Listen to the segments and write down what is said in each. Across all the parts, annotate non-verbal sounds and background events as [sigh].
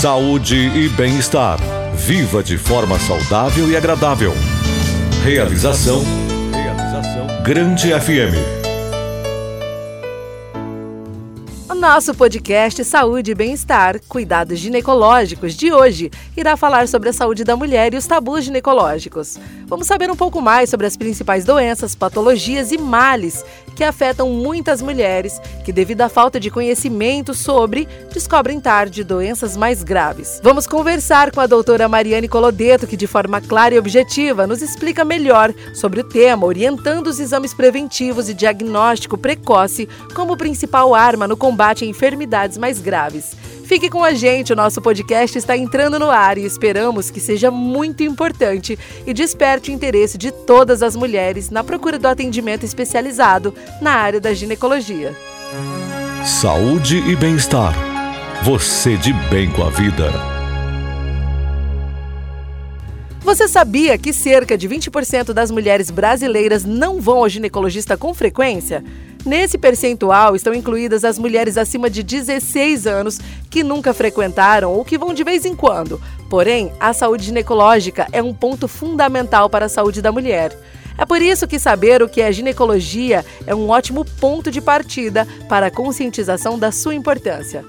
Saúde e bem-estar. Viva de forma saudável e agradável. Realização. Realização. Grande FM. Nosso podcast Saúde e Bem-Estar, Cuidados Ginecológicos de hoje irá falar sobre a saúde da mulher e os tabus ginecológicos. Vamos saber um pouco mais sobre as principais doenças, patologias e males que afetam muitas mulheres que, devido à falta de conhecimento sobre, descobrem tarde doenças mais graves. Vamos conversar com a doutora Mariane Colodeto, que de forma clara e objetiva nos explica melhor sobre o tema, orientando os exames preventivos e diagnóstico precoce como principal arma no combate a enfermidades mais graves. Fique com a gente, o nosso podcast está entrando no ar e esperamos que seja muito importante e desperte o interesse de todas as mulheres na procura do atendimento especializado na área da ginecologia. Saúde e bem-estar. Você de bem com a vida. Você sabia que cerca de 20% das mulheres brasileiras não vão ao ginecologista com frequência? Nesse percentual estão incluídas as mulheres acima de 16 anos que nunca frequentaram ou que vão de vez em quando. Porém, a saúde ginecológica é um ponto fundamental para a saúde da mulher. É por isso que saber o que é ginecologia é um ótimo ponto de partida para a conscientização da sua importância.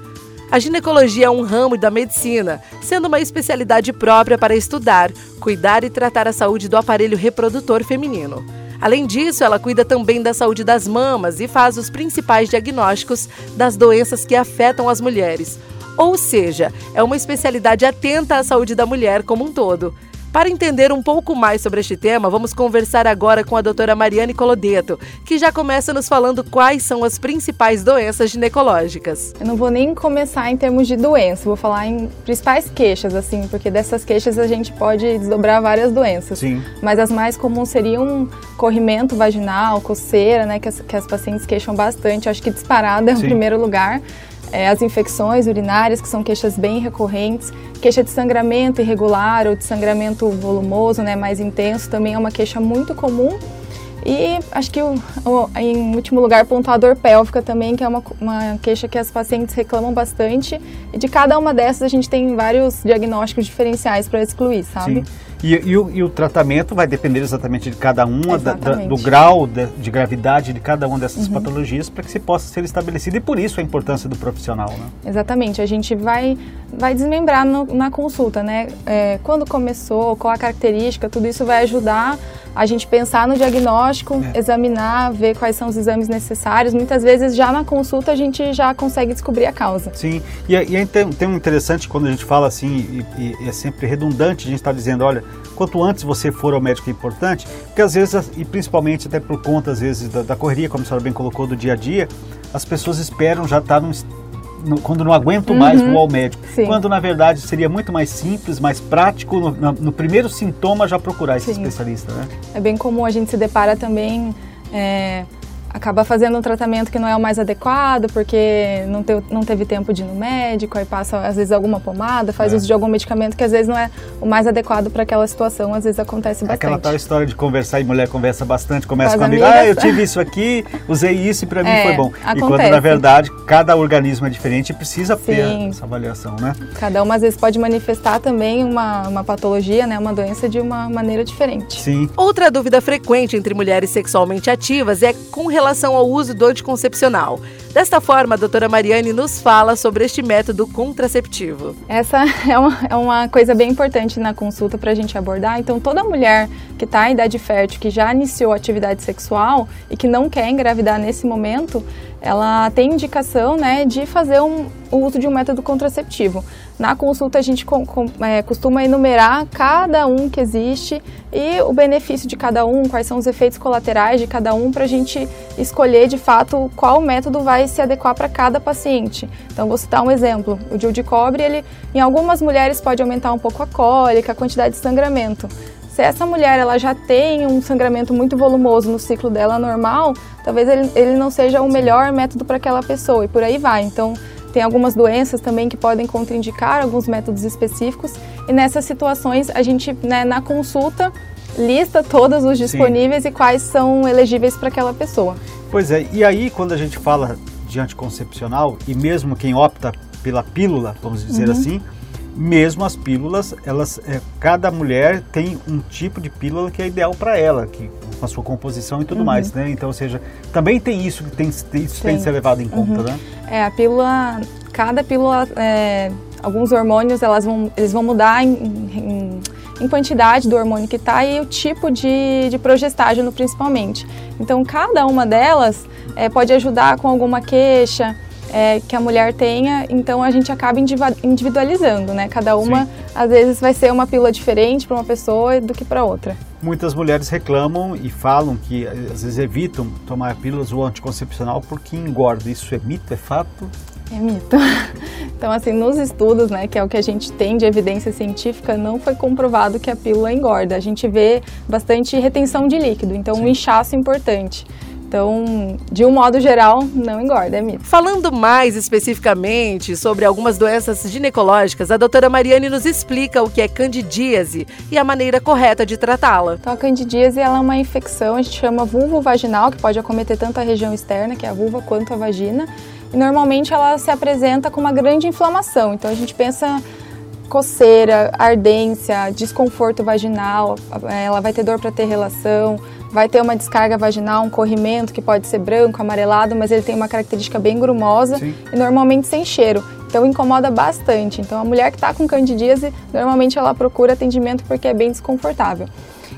A ginecologia é um ramo da medicina, sendo uma especialidade própria para estudar, cuidar e tratar a saúde do aparelho reprodutor feminino. Além disso, ela cuida também da saúde das mamas e faz os principais diagnósticos das doenças que afetam as mulheres. Ou seja, é uma especialidade atenta à saúde da mulher como um todo. Para entender um pouco mais sobre este tema, vamos conversar agora com a doutora Mariane Colodeto, que já começa nos falando quais são as principais doenças ginecológicas. Eu não vou nem começar em termos de doença, vou falar em principais queixas, assim, porque dessas queixas a gente pode desdobrar várias doenças. Sim. Mas as mais comuns seriam corrimento vaginal, coceira, né, que as, que as pacientes queixam bastante. Acho que disparada é o primeiro lugar é, as infecções urinárias, que são queixas bem recorrentes, queixa de sangramento irregular ou de sangramento volumoso, né, mais intenso, também é uma queixa muito comum. E acho que, o, o, em último lugar, pontuar a dor pélvica também, que é uma, uma queixa que as pacientes reclamam bastante. E de cada uma dessas a gente tem vários diagnósticos diferenciais para excluir, sabe? Sim. E, e, o, e, o, tratamento vai depender exatamente de cada uma, da, da, do grau de, de, gravidade de cada uma dessas uhum. patologias, para que se possa ser estabelecido. E por isso a importância do profissional. Né? Exatamente. A gente vai, vai desmembrar no, na consulta, né? É, quando começou, qual a característica, tudo isso vai ajudar a gente pensar no diagnóstico, é. examinar, ver quais são os exames necessários. Muitas vezes já na consulta a gente já consegue descobrir a causa. Sim, e, e é, tem um interessante quando a gente fala assim, e, e é sempre redundante, a gente está dizendo, olha, quanto antes você for ao médico é importante, porque às vezes, e principalmente até por conta às vezes da, da correria, como a senhora bem colocou, do dia a dia, as pessoas esperam já estar tá num quando não aguento mais, uhum. vou ao médico. Sim. Quando na verdade seria muito mais simples, mais prático, no, no, no primeiro sintoma já procurar esse Sim. especialista, né? É bem comum, a gente se depara também. É acaba fazendo um tratamento que não é o mais adequado, porque não, te, não teve tempo de ir no médico, aí passa às vezes alguma pomada, faz é. uso de algum medicamento que às vezes não é o mais adequado para aquela situação, às vezes acontece bastante. Aquela tal história de conversar e mulher conversa bastante, começa com a amiga, ah, eu tive isso aqui, usei isso e para mim é, foi bom. Acontece. E quando na verdade cada organismo é diferente e precisa Sim. ter essa avaliação, né? Cada uma às vezes pode manifestar também uma, uma patologia, né, uma doença de uma maneira diferente. Sim. Outra dúvida frequente entre mulheres sexualmente ativas é com relação relação ao uso do anticoncepcional. Desta forma, a doutora Mariane nos fala sobre este método contraceptivo. Essa [laughs] é uma, é uma coisa bem importante na consulta para a gente abordar. Então, toda mulher que está em idade fértil, que já iniciou atividade sexual e que não quer engravidar nesse momento, ela tem indicação né, de fazer um, o uso de um método contraceptivo. Na consulta, a gente com, com, é, costuma enumerar cada um que existe e o benefício de cada um, quais são os efeitos colaterais de cada um, para a gente escolher de fato qual método vai se adequar para cada paciente. Então, vou citar um exemplo: o DIU de cobre, ele, em algumas mulheres, pode aumentar um pouco a cólica, a quantidade de sangramento. Se essa mulher ela já tem um sangramento muito volumoso no ciclo dela normal, talvez ele, ele não seja o melhor método para aquela pessoa e por aí vai. Então, tem algumas doenças também que podem contraindicar alguns métodos específicos e nessas situações a gente, né, na consulta, lista todos os disponíveis Sim. e quais são elegíveis para aquela pessoa. Pois é, e aí quando a gente fala de anticoncepcional e mesmo quem opta pela pílula, vamos dizer uhum. assim, mesmo as pílulas, elas, é, cada mulher tem um tipo de pílula que é ideal para ela, que com a sua composição e tudo uhum. mais, né? Então, ou seja, também tem isso que tem, isso tem, tem que ser levado em conta, uhum. né? É, a pílula, cada pílula, é, alguns hormônios, elas vão, eles vão mudar em, em, em quantidade do hormônio que está e o tipo de, de progestágeno, principalmente. Então, cada uma delas é, pode ajudar com alguma queixa, é, que a mulher tenha, então a gente acaba individualizando, né? Cada uma, Sim. às vezes, vai ser uma pílula diferente para uma pessoa do que para outra. Muitas mulheres reclamam e falam que às vezes evitam tomar pílulas ou anticoncepcional porque engorda. Isso é mito, é fato? É mito. [laughs] Então, assim, nos estudos, né, que é o que a gente tem de evidência científica, não foi comprovado que a pílula engorda. A gente vê bastante retenção de líquido, então Sim. um inchaço importante. Então, de um modo geral, não engorda, é mito. Falando mais especificamente sobre algumas doenças ginecológicas, a doutora Mariane nos explica o que é candidíase e a maneira correta de tratá-la. Então, a candidíase ela é uma infecção, a gente chama vulvo-vaginal, que pode acometer tanto a região externa, que é a vulva, quanto a vagina. E normalmente ela se apresenta com uma grande inflamação. Então, a gente pensa coceira, ardência, desconforto vaginal, ela vai ter dor para ter relação, vai ter uma descarga vaginal, um corrimento que pode ser branco, amarelado, mas ele tem uma característica bem grumosa Sim. e normalmente sem cheiro. Então incomoda bastante. Então a mulher que está com candidíase, normalmente ela procura atendimento porque é bem desconfortável.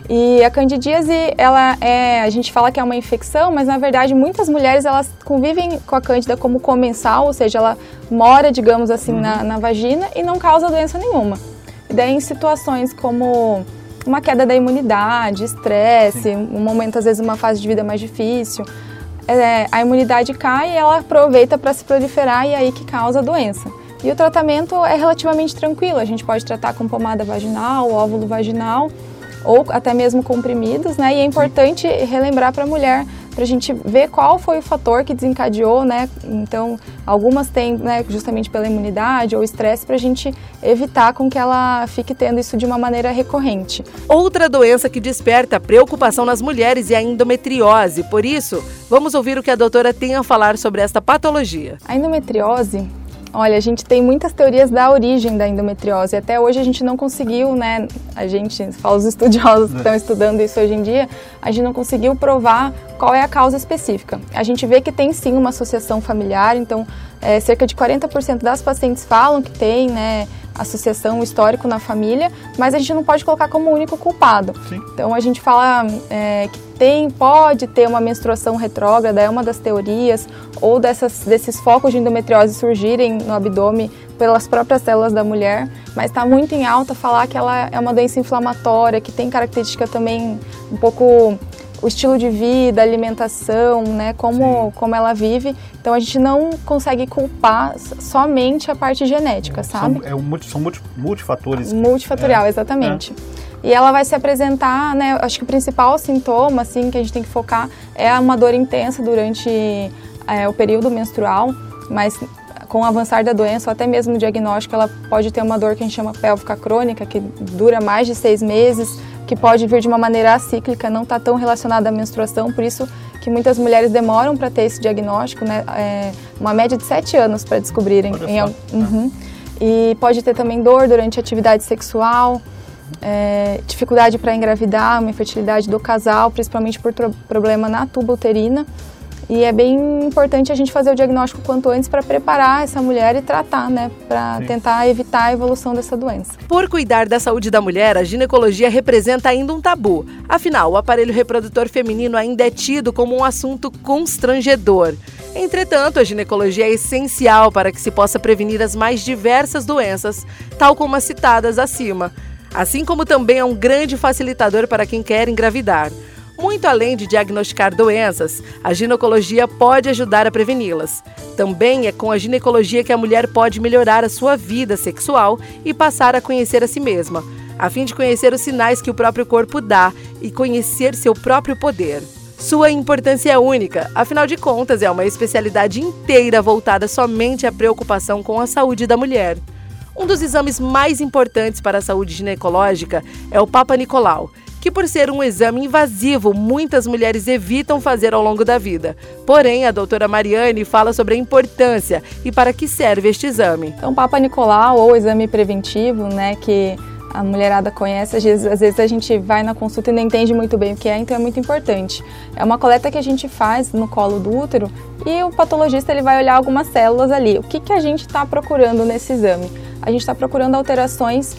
E a candidíase, ela é, a gente fala que é uma infecção, mas na verdade muitas mulheres elas convivem com a cândida como comensal, ou seja, ela mora, digamos assim, uhum. na, na vagina e não causa doença nenhuma. E daí em situações como uma queda da imunidade, estresse, um momento, às vezes, uma fase de vida mais difícil. É, a imunidade cai e ela aproveita para se proliferar e é aí que causa a doença. E o tratamento é relativamente tranquilo, a gente pode tratar com pomada vaginal, óvulo vaginal ou até mesmo comprimidos, né? E é importante relembrar para a mulher para a gente ver qual foi o fator que desencadeou, né? Então, algumas têm, né, justamente pela imunidade ou estresse, para a gente evitar com que ela fique tendo isso de uma maneira recorrente. Outra doença que desperta preocupação nas mulheres é a endometriose. Por isso, vamos ouvir o que a doutora tem a falar sobre esta patologia. A endometriose Olha, a gente tem muitas teorias da origem da endometriose. Até hoje a gente não conseguiu, né? A gente, fala os estudiosos que estão estudando isso hoje em dia, a gente não conseguiu provar qual é a causa específica. A gente vê que tem sim uma associação familiar, então é, cerca de 40% das pacientes falam que tem, né? associação histórico na família, mas a gente não pode colocar como único culpado. Sim. Então a gente fala é, que tem, pode ter uma menstruação retrógrada, é uma das teorias, ou dessas, desses focos de endometriose surgirem no abdômen pelas próprias células da mulher, mas está muito em alta falar que ela é uma doença inflamatória, que tem característica também um pouco o estilo de vida, alimentação, né, como, como ela vive. Então a gente não consegue culpar somente a parte genética, sabe? São, é um, são multi, multifatores. Multifatorial, é, exatamente. É. E ela vai se apresentar, né, acho que o principal sintoma, assim, que a gente tem que focar é uma dor intensa durante é, o período menstrual, mas com o avançar da doença, ou até mesmo o diagnóstico, ela pode ter uma dor que a gente chama pélvica crônica, que dura mais de seis meses, que pode vir de uma maneira acíclica, não está tão relacionada à menstruação, por isso que muitas mulheres demoram para ter esse diagnóstico, né? É uma média de sete anos para descobrirem. Em, uhum. E pode ter também dor durante a atividade sexual, é, dificuldade para engravidar, uma infertilidade do casal, principalmente por problema na tuba uterina. E é bem importante a gente fazer o diagnóstico quanto antes para preparar essa mulher e tratar, né? Para tentar evitar a evolução dessa doença. Por cuidar da saúde da mulher, a ginecologia representa ainda um tabu. Afinal, o aparelho reprodutor feminino ainda é tido como um assunto constrangedor. Entretanto, a ginecologia é essencial para que se possa prevenir as mais diversas doenças, tal como as citadas acima. Assim como também é um grande facilitador para quem quer engravidar. Muito além de diagnosticar doenças, a ginecologia pode ajudar a preveni-las. Também é com a ginecologia que a mulher pode melhorar a sua vida sexual e passar a conhecer a si mesma, a fim de conhecer os sinais que o próprio corpo dá e conhecer seu próprio poder. Sua importância é única, afinal de contas, é uma especialidade inteira voltada somente à preocupação com a saúde da mulher. Um dos exames mais importantes para a saúde ginecológica é o Papa Nicolau, que por ser um exame invasivo, muitas mulheres evitam fazer ao longo da vida. Porém, a doutora Mariane fala sobre a importância e para que serve este exame. Então, Papa Nicolau ou exame preventivo, né, que a mulherada conhece, às vezes, às vezes a gente vai na consulta e não entende muito bem o que é, então é muito importante. É uma coleta que a gente faz no colo do útero e o patologista ele vai olhar algumas células ali. O que, que a gente está procurando nesse exame? A gente está procurando alterações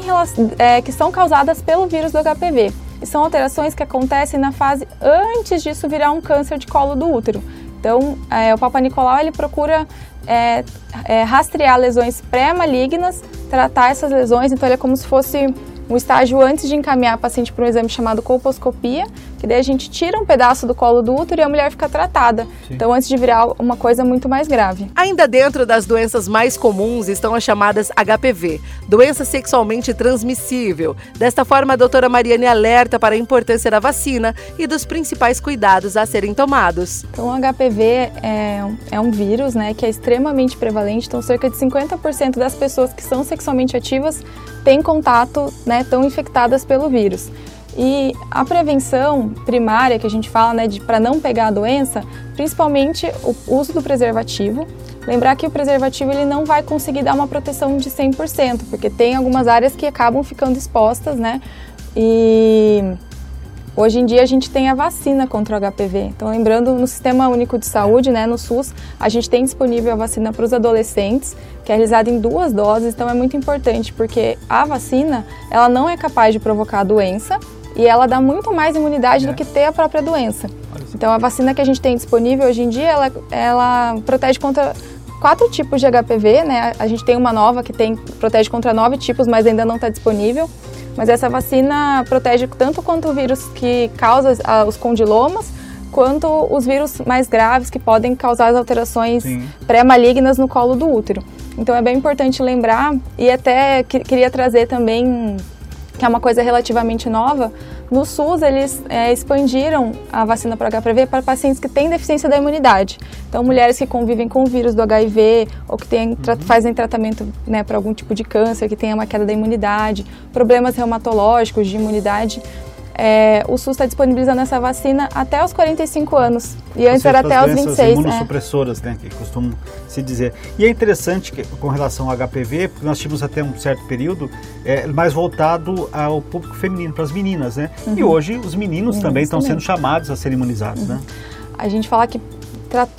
relação, é, que são causadas pelo vírus do HPV. E são alterações que acontecem na fase antes disso virar um câncer de colo do útero. Então, é, o Papa Nicolau ele procura é, é, rastrear lesões pré-malignas, tratar essas lesões, então ele é como se fosse um estágio antes de encaminhar a paciente para um exame chamado colposcopia, que daí a gente tira um pedaço do colo do útero e a mulher fica tratada. Sim. Então, antes de virar uma coisa muito mais grave. Ainda dentro das doenças mais comuns estão as chamadas HPV, doença sexualmente transmissível. Desta forma, a doutora Mariane alerta para a importância da vacina e dos principais cuidados a serem tomados. Então, o HPV é, é um vírus né, que é extremamente prevalente, então cerca de 50% das pessoas que são sexualmente ativas têm contato, né, estão infectadas pelo vírus. E a prevenção primária que a gente fala, né, para não pegar a doença, principalmente o uso do preservativo. Lembrar que o preservativo ele não vai conseguir dar uma proteção de 100%, porque tem algumas áreas que acabam ficando expostas, né? E Hoje em dia a gente tem a vacina contra o HPV. Então, lembrando, no Sistema Único de Saúde, né, no SUS, a gente tem disponível a vacina para os adolescentes, que é realizada em duas doses. Então, é muito importante porque a vacina, ela não é capaz de provocar a doença e ela dá muito mais imunidade é. do que ter a própria doença. Então, a vacina que a gente tem disponível hoje em dia, ela, ela protege contra quatro tipos de HPV, né? A gente tem uma nova que tem protege contra nove tipos, mas ainda não está disponível. Mas essa vacina protege tanto contra o vírus que causa os condilomas, quanto os vírus mais graves que podem causar as alterações pré-malignas no colo do útero. Então é bem importante lembrar e até queria trazer também que é uma coisa relativamente nova, no SUS eles é, expandiram a vacina para HPV para pacientes que têm deficiência da imunidade. Então, mulheres que convivem com o vírus do HIV ou que têm, tra uhum. fazem tratamento né, para algum tipo de câncer, que tenha uma queda da imunidade, problemas reumatológicos de imunidade, é, o SUS está disponibilizando essa vacina até os 45 anos. E antes era até os 26. imunossupressoras, é. né, que costumam se dizer. E é interessante que, com relação ao HPV, porque nós tínhamos até um certo período é, mais voltado ao público feminino, para as meninas, né? Uhum. E hoje os meninos, meninos também estão sendo chamados a serem imunizados, uhum. né? A gente fala que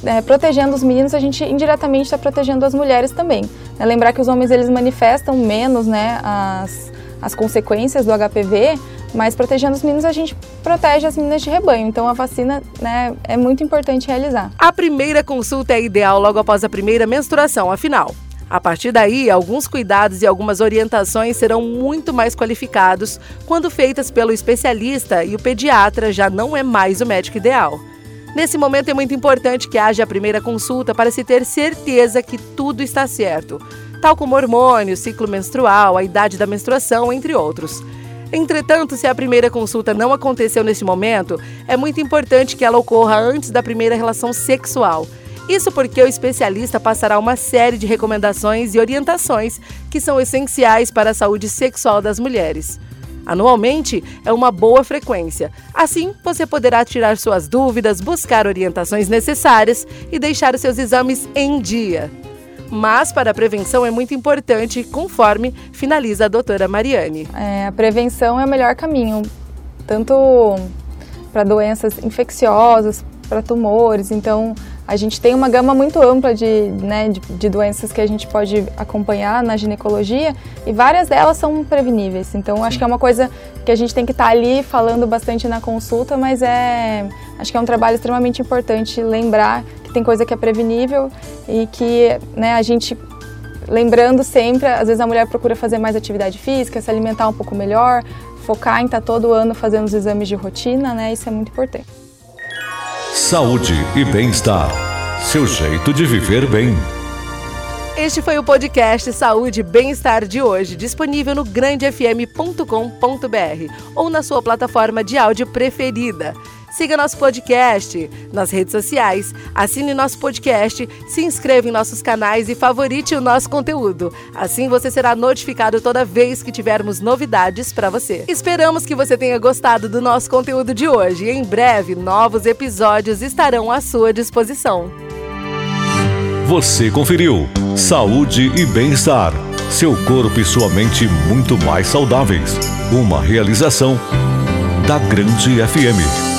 é, protegendo os meninos, a gente indiretamente está protegendo as mulheres também. É, lembrar que os homens eles manifestam menos né, as, as consequências do HPV, mas protegendo os meninos, a gente protege as meninas de rebanho. Então a vacina né, é muito importante realizar. A primeira consulta é ideal logo após a primeira menstruação, afinal. A partir daí, alguns cuidados e algumas orientações serão muito mais qualificados quando feitas pelo especialista e o pediatra já não é mais o médico ideal. Nesse momento é muito importante que haja a primeira consulta para se ter certeza que tudo está certo, tal como hormônios, ciclo menstrual, a idade da menstruação, entre outros. Entretanto, se a primeira consulta não aconteceu neste momento, é muito importante que ela ocorra antes da primeira relação sexual. Isso porque o especialista passará uma série de recomendações e orientações que são essenciais para a saúde sexual das mulheres. Anualmente é uma boa frequência. Assim, você poderá tirar suas dúvidas, buscar orientações necessárias e deixar os seus exames em dia mas para a prevenção é muito importante, conforme finaliza a doutora Mariane. É, a prevenção é o melhor caminho, tanto para doenças infecciosas, para tumores, então a gente tem uma gama muito ampla de, né, de, de, doenças que a gente pode acompanhar na ginecologia e várias delas são preveníveis. Então, acho que é uma coisa que a gente tem que estar tá ali falando bastante na consulta, mas é, acho que é um trabalho extremamente importante lembrar que tem coisa que é prevenível e que né, a gente lembrando sempre, às vezes a mulher procura fazer mais atividade física, se alimentar um pouco melhor, focar em estar tá todo ano fazendo os exames de rotina, né? Isso é muito importante. Saúde e bem-estar. Seu jeito de viver bem. Este foi o podcast Saúde e Bem-Estar de hoje, disponível no grandefm.com.br ou na sua plataforma de áudio preferida. Siga nosso podcast nas redes sociais, assine nosso podcast, se inscreva em nossos canais e favorite o nosso conteúdo. Assim você será notificado toda vez que tivermos novidades para você. Esperamos que você tenha gostado do nosso conteúdo de hoje e em breve novos episódios estarão à sua disposição. Você conferiu Saúde e Bem-Estar. Seu corpo e sua mente muito mais saudáveis. Uma realização da Grande FM.